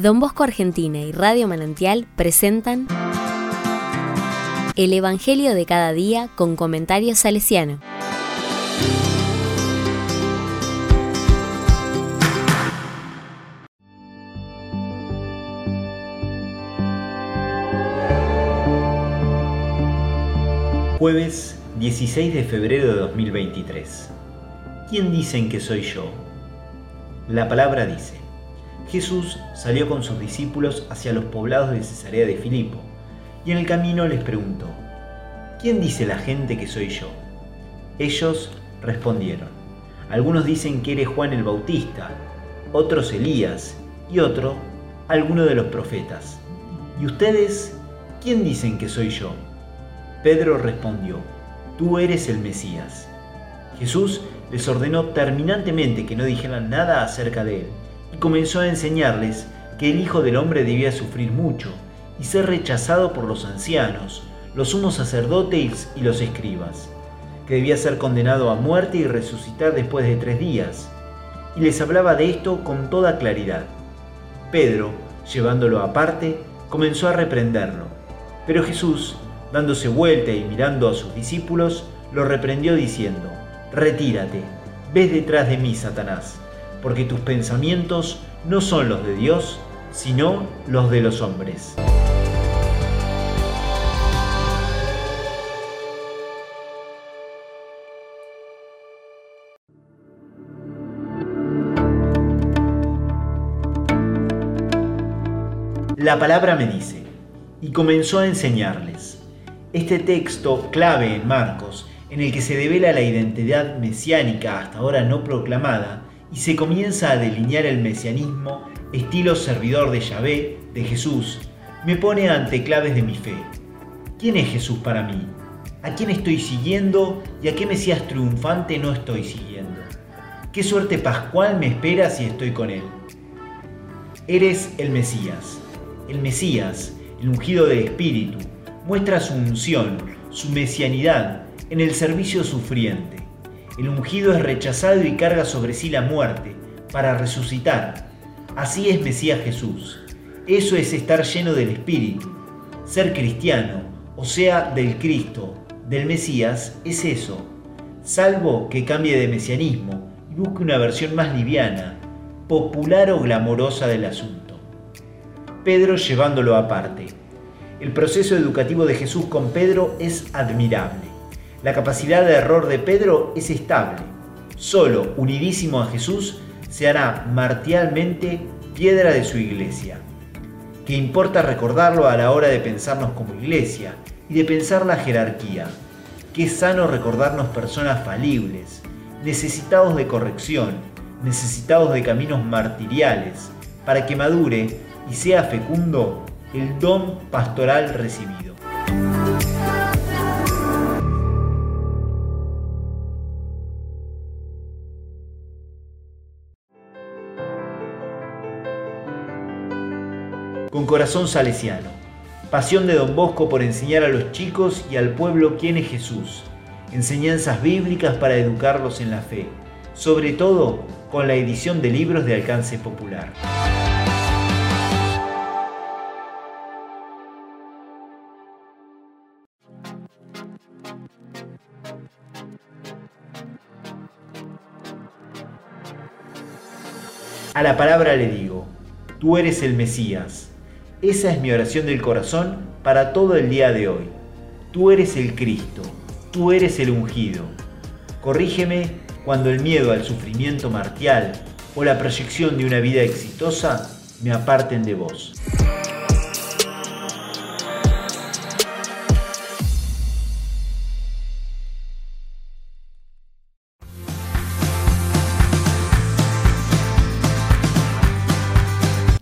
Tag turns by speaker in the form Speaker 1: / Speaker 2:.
Speaker 1: Don Bosco Argentina y Radio Manantial presentan El Evangelio de cada día con comentarios salesiano.
Speaker 2: Jueves 16 de febrero de 2023. ¿Quién dicen que soy yo? La palabra dice, Jesús salió con sus discípulos hacia los poblados de Cesarea de Filipo, y en el camino les preguntó, ¿quién dice la gente que soy yo? Ellos respondieron, algunos dicen que eres Juan el Bautista, otros Elías, y otro, alguno de los profetas. ¿Y ustedes, quién dicen que soy yo? Pedro respondió, tú eres el Mesías. Jesús les ordenó terminantemente que no dijeran nada acerca de él y comenzó a enseñarles que el Hijo del Hombre debía sufrir mucho y ser rechazado por los ancianos, los sumos sacerdotes y los escribas, que debía ser condenado a muerte y resucitar después de tres días. Y les hablaba de esto con toda claridad. Pedro, llevándolo aparte, comenzó a reprenderlo. Pero Jesús, dándose vuelta y mirando a sus discípulos, lo reprendió diciendo, Retírate, ves detrás de mí, Satanás, porque tus pensamientos no son los de Dios, sino los de los hombres. La palabra me dice, y comenzó a enseñarles. Este texto clave en Marcos, en el que se devela la identidad mesiánica hasta ahora no proclamada, y se comienza a delinear el mesianismo estilo servidor de Yahvé, de Jesús, me pone ante claves de mi fe. ¿Quién es Jesús para mí? ¿A quién estoy siguiendo y a qué Mesías triunfante no estoy siguiendo? ¿Qué suerte pascual me espera si estoy con él? Eres el Mesías, el Mesías, el ungido del Espíritu, muestra su unción, su mesianidad en el servicio sufriente. El ungido es rechazado y carga sobre sí la muerte para resucitar. Así es Mesías Jesús. Eso es estar lleno del Espíritu. Ser cristiano, o sea, del Cristo, del Mesías, es eso. Salvo que cambie de mesianismo y busque una versión más liviana, popular o glamorosa del asunto. Pedro llevándolo aparte. El proceso educativo de Jesús con Pedro es admirable. La capacidad de error de Pedro es estable. Solo, unidísimo a Jesús, se hará martialmente piedra de su iglesia. ¿Qué importa recordarlo a la hora de pensarnos como iglesia y de pensar la jerarquía? Qué sano recordarnos personas falibles, necesitados de corrección, necesitados de caminos martiriales, para que madure y sea fecundo el don pastoral recibido. Con corazón salesiano, pasión de don Bosco por enseñar a los chicos y al pueblo quién es Jesús, enseñanzas bíblicas para educarlos en la fe, sobre todo con la edición de libros de alcance popular. A la palabra le digo, tú eres el Mesías. Esa es mi oración del corazón para todo el día de hoy. Tú eres el Cristo, tú eres el ungido. Corrígeme cuando el miedo al sufrimiento martial o la proyección de una vida exitosa me aparten de vos.